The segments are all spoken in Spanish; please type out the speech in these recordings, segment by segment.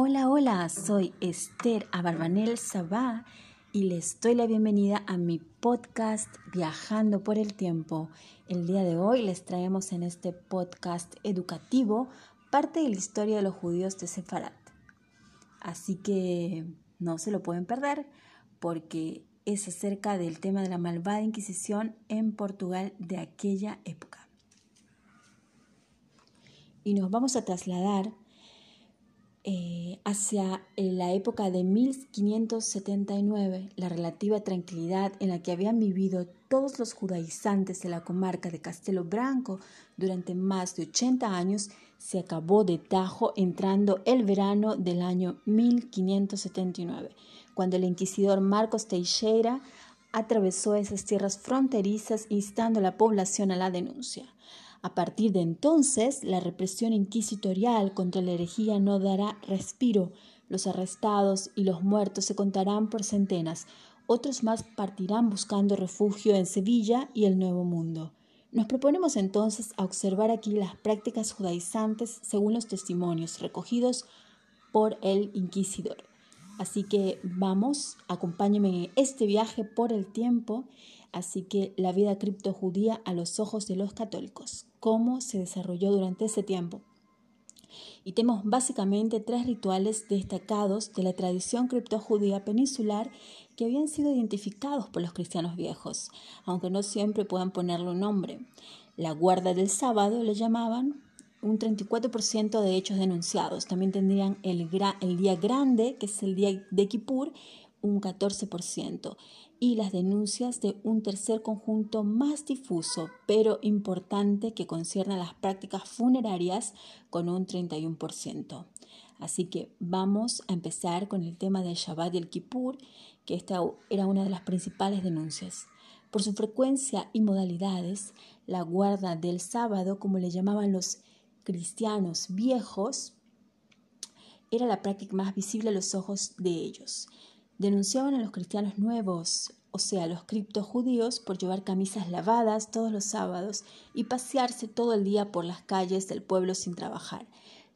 Hola, hola, soy Esther Abarbanel Sabá y les doy la bienvenida a mi podcast Viajando por el Tiempo. El día de hoy les traemos en este podcast educativo parte de la historia de los judíos de Sefarat. Así que no se lo pueden perder porque es acerca del tema de la malvada Inquisición en Portugal de aquella época. Y nos vamos a trasladar eh, hacia la época de 1579, la relativa tranquilidad en la que habían vivido todos los judaizantes de la comarca de Castelo Branco durante más de 80 años, se acabó de tajo entrando el verano del año 1579, cuando el inquisidor Marcos Teixeira atravesó esas tierras fronterizas instando a la población a la denuncia. A partir de entonces, la represión inquisitorial contra la herejía no dará respiro. Los arrestados y los muertos se contarán por centenas. Otros más partirán buscando refugio en Sevilla y el Nuevo Mundo. Nos proponemos entonces a observar aquí las prácticas judaizantes según los testimonios recogidos por el inquisidor. Así que vamos, acompáñenme en este viaje por el tiempo Así que la vida criptojudía a los ojos de los católicos, cómo se desarrolló durante ese tiempo. Y tenemos básicamente tres rituales destacados de la tradición criptojudía peninsular que habían sido identificados por los cristianos viejos, aunque no siempre puedan ponerle un nombre. La guarda del sábado le llamaban, un 34% de hechos denunciados. También tendrían el, el, día grande, que es el día de Kippur, un 14% y las denuncias de un tercer conjunto más difuso pero importante que concierne a las prácticas funerarias con un 31%. Así que vamos a empezar con el tema del Shabbat y el Kippur, que esta era una de las principales denuncias. Por su frecuencia y modalidades, la guarda del sábado, como le llamaban los cristianos viejos, era la práctica más visible a los ojos de ellos. Denunciaban a los cristianos nuevos, o sea, los criptojudíos, por llevar camisas lavadas todos los sábados y pasearse todo el día por las calles del pueblo sin trabajar.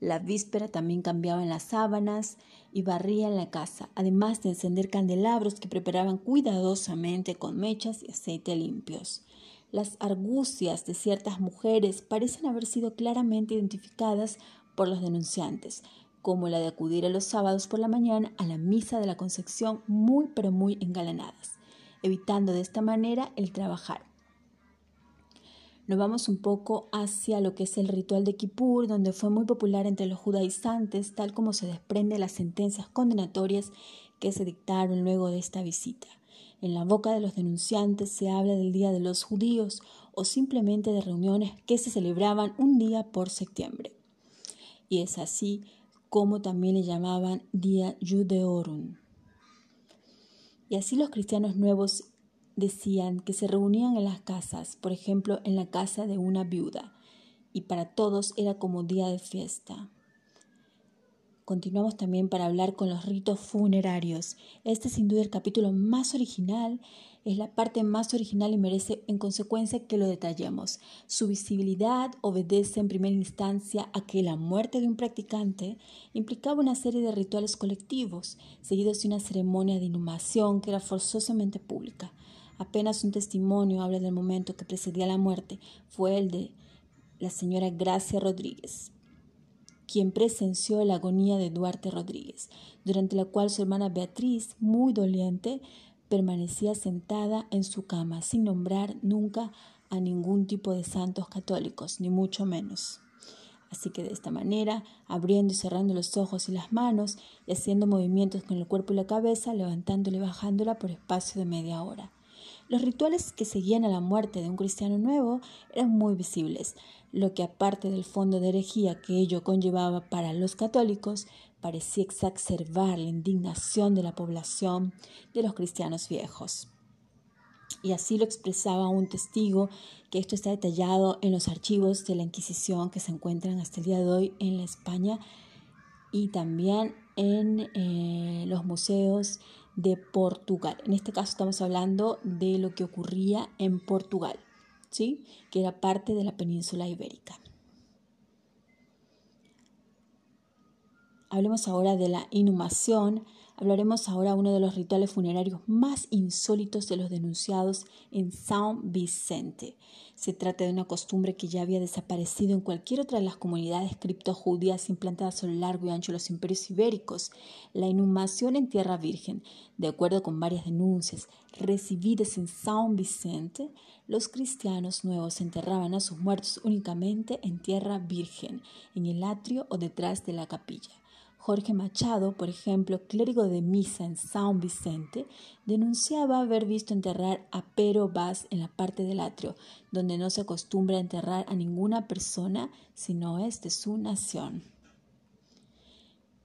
La víspera también cambiaban las sábanas y barrían la casa, además de encender candelabros que preparaban cuidadosamente con mechas y aceite limpios. Las argucias de ciertas mujeres parecen haber sido claramente identificadas por los denunciantes, como la de acudir a los sábados por la mañana a la misa de la Concepción muy pero muy engalanadas, evitando de esta manera el trabajar. Nos vamos un poco hacia lo que es el ritual de Kippur, donde fue muy popular entre los judaizantes, tal como se desprende de las sentencias condenatorias que se dictaron luego de esta visita. En la boca de los denunciantes se habla del Día de los Judíos o simplemente de reuniones que se celebraban un día por septiembre. Y es así como también le llamaban Día Judeorum. Y así los cristianos nuevos decían que se reunían en las casas, por ejemplo, en la casa de una viuda, y para todos era como día de fiesta. Continuamos también para hablar con los ritos funerarios. Este es sin duda el capítulo más original es la parte más original y merece en consecuencia que lo detallemos. Su visibilidad obedece en primera instancia a que la muerte de un practicante implicaba una serie de rituales colectivos, seguidos de una ceremonia de inhumación que era forzosamente pública. Apenas un testimonio habla del momento que precedía la muerte, fue el de la señora Gracia Rodríguez quien presenció la agonía de Duarte Rodríguez, durante la cual su hermana Beatriz, muy doliente, permanecía sentada en su cama sin nombrar nunca a ningún tipo de santos católicos, ni mucho menos. Así que de esta manera, abriendo y cerrando los ojos y las manos, y haciendo movimientos con el cuerpo y la cabeza, levantándola y bajándola por espacio de media hora. Los rituales que seguían a la muerte de un cristiano nuevo eran muy visibles, lo que aparte del fondo de herejía que ello conllevaba para los católicos, parecía exacerbar la indignación de la población de los cristianos viejos. Y así lo expresaba un testigo, que esto está detallado en los archivos de la Inquisición que se encuentran hasta el día de hoy en la España y también en eh, los museos de Portugal. En este caso estamos hablando de lo que ocurría en Portugal, ¿sí? que era parte de la península ibérica. Hablemos ahora de la inhumación, hablaremos ahora de uno de los rituales funerarios más insólitos de los denunciados en San Vicente. Se trata de una costumbre que ya había desaparecido en cualquier otra de las comunidades criptojudías implantadas a lo largo y ancho de los imperios ibéricos. La inhumación en tierra virgen, de acuerdo con varias denuncias recibidas en San Vicente, los cristianos nuevos enterraban a sus muertos únicamente en tierra virgen, en el atrio o detrás de la capilla. Jorge Machado, por ejemplo, clérigo de misa en San Vicente, denunciaba haber visto enterrar a Pero Vaz en la parte del atrio, donde no se acostumbra enterrar a ninguna persona si no es de su nación.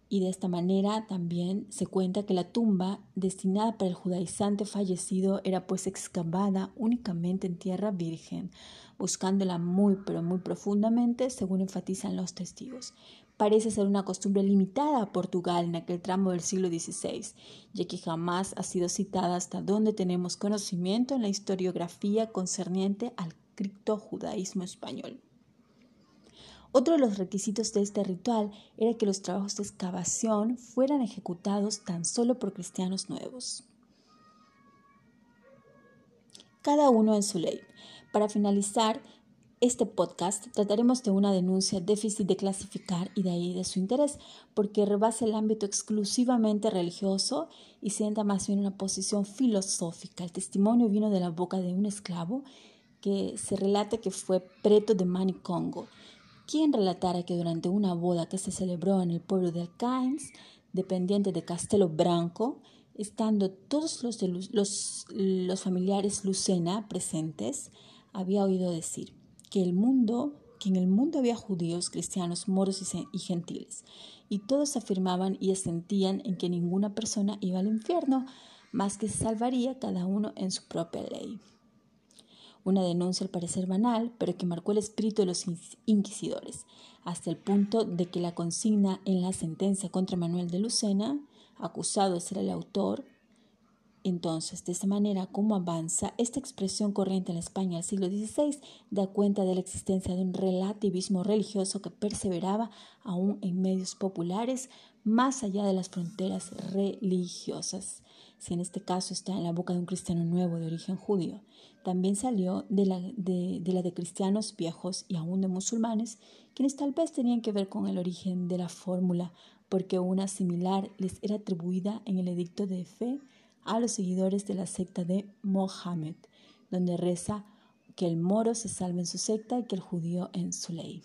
Y de esta manera también se cuenta que la tumba destinada para el judaizante fallecido era pues excavada únicamente en tierra virgen, buscándola muy pero muy profundamente, según enfatizan los testigos parece ser una costumbre limitada a Portugal en aquel tramo del siglo XVI, ya que jamás ha sido citada hasta donde tenemos conocimiento en la historiografía concerniente al criptojudaísmo español. Otro de los requisitos de este ritual era que los trabajos de excavación fueran ejecutados tan solo por cristianos nuevos. Cada uno en su ley. Para finalizar, este podcast trataremos de una denuncia difícil de clasificar y de ahí de su interés, porque rebasa el ámbito exclusivamente religioso y sienta más bien una posición filosófica. El testimonio vino de la boca de un esclavo que se relata que fue preto de Manicongo, quien relatara que durante una boda que se celebró en el pueblo de Alcains, dependiente de Castelo Branco, estando todos los, los familiares Lucena presentes, había oído decir, que en el mundo había judíos, cristianos, moros y gentiles, y todos afirmaban y asentían en que ninguna persona iba al infierno, más que se salvaría cada uno en su propia ley. Una denuncia al parecer banal, pero que marcó el espíritu de los inquisidores, hasta el punto de que la consigna en la sentencia contra Manuel de Lucena, acusado de ser el autor, entonces, de esta manera, como avanza, esta expresión corriente en España del siglo XVI da cuenta de la existencia de un relativismo religioso que perseveraba aún en medios populares más allá de las fronteras religiosas. Si en este caso está en la boca de un cristiano nuevo de origen judío, también salió de la de, de la de cristianos viejos y aún de musulmanes, quienes tal vez tenían que ver con el origen de la fórmula, porque una similar les era atribuida en el edicto de fe a los seguidores de la secta de Mohammed, donde reza que el moro se salve en su secta y que el judío en su ley.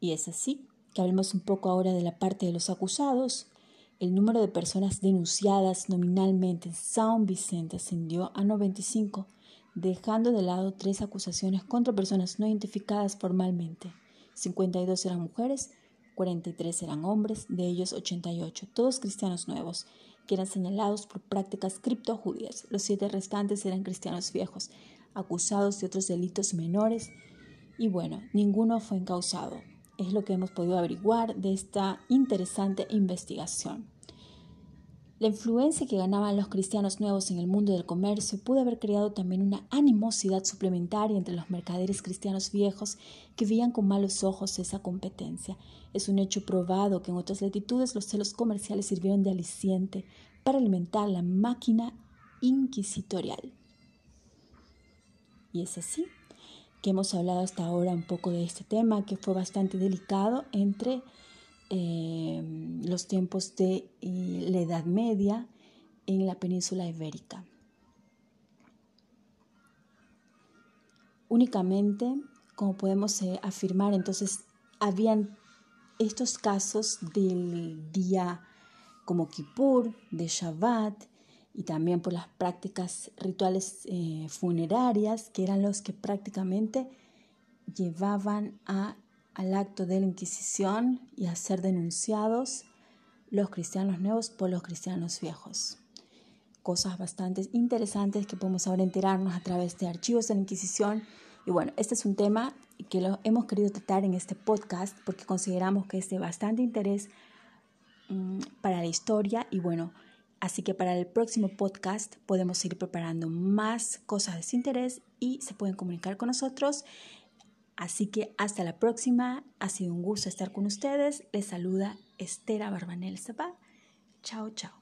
Y es así que hablemos un poco ahora de la parte de los acusados. El número de personas denunciadas nominalmente en San Vicente ascendió a 95, dejando de lado tres acusaciones contra personas no identificadas formalmente. 52 eran mujeres, 43 eran hombres, de ellos 88, todos cristianos nuevos, que eran señalados por prácticas criptojudías. Los siete restantes eran cristianos viejos, acusados de otros delitos menores, y bueno, ninguno fue encausado. Es lo que hemos podido averiguar de esta interesante investigación. La influencia que ganaban los cristianos nuevos en el mundo del comercio pudo haber creado también una animosidad suplementaria entre los mercaderes cristianos viejos que veían con malos ojos esa competencia. Es un hecho probado que en otras latitudes los celos comerciales sirvieron de aliciente para alimentar la máquina inquisitorial. Y es así que hemos hablado hasta ahora un poco de este tema que fue bastante delicado entre Em, los tiempos de eh, la Edad Media en la península ibérica. Únicamente, como podemos eh, afirmar, entonces habían estos casos del día como Kippur, de Shabbat, y también por las prácticas rituales eh, funerarias, que eran los que prácticamente llevaban a al acto de la Inquisición y a ser denunciados los cristianos nuevos por los cristianos viejos. Cosas bastante interesantes que podemos ahora enterarnos a través de archivos de la Inquisición. Y bueno, este es un tema que lo hemos querido tratar en este podcast porque consideramos que es de bastante interés mm, para la historia y bueno, así que para el próximo podcast podemos ir preparando más cosas de interés y se pueden comunicar con nosotros Así que hasta la próxima. Ha sido un gusto estar con ustedes. Les saluda Estera Barbanel Zapá. Chao, chao.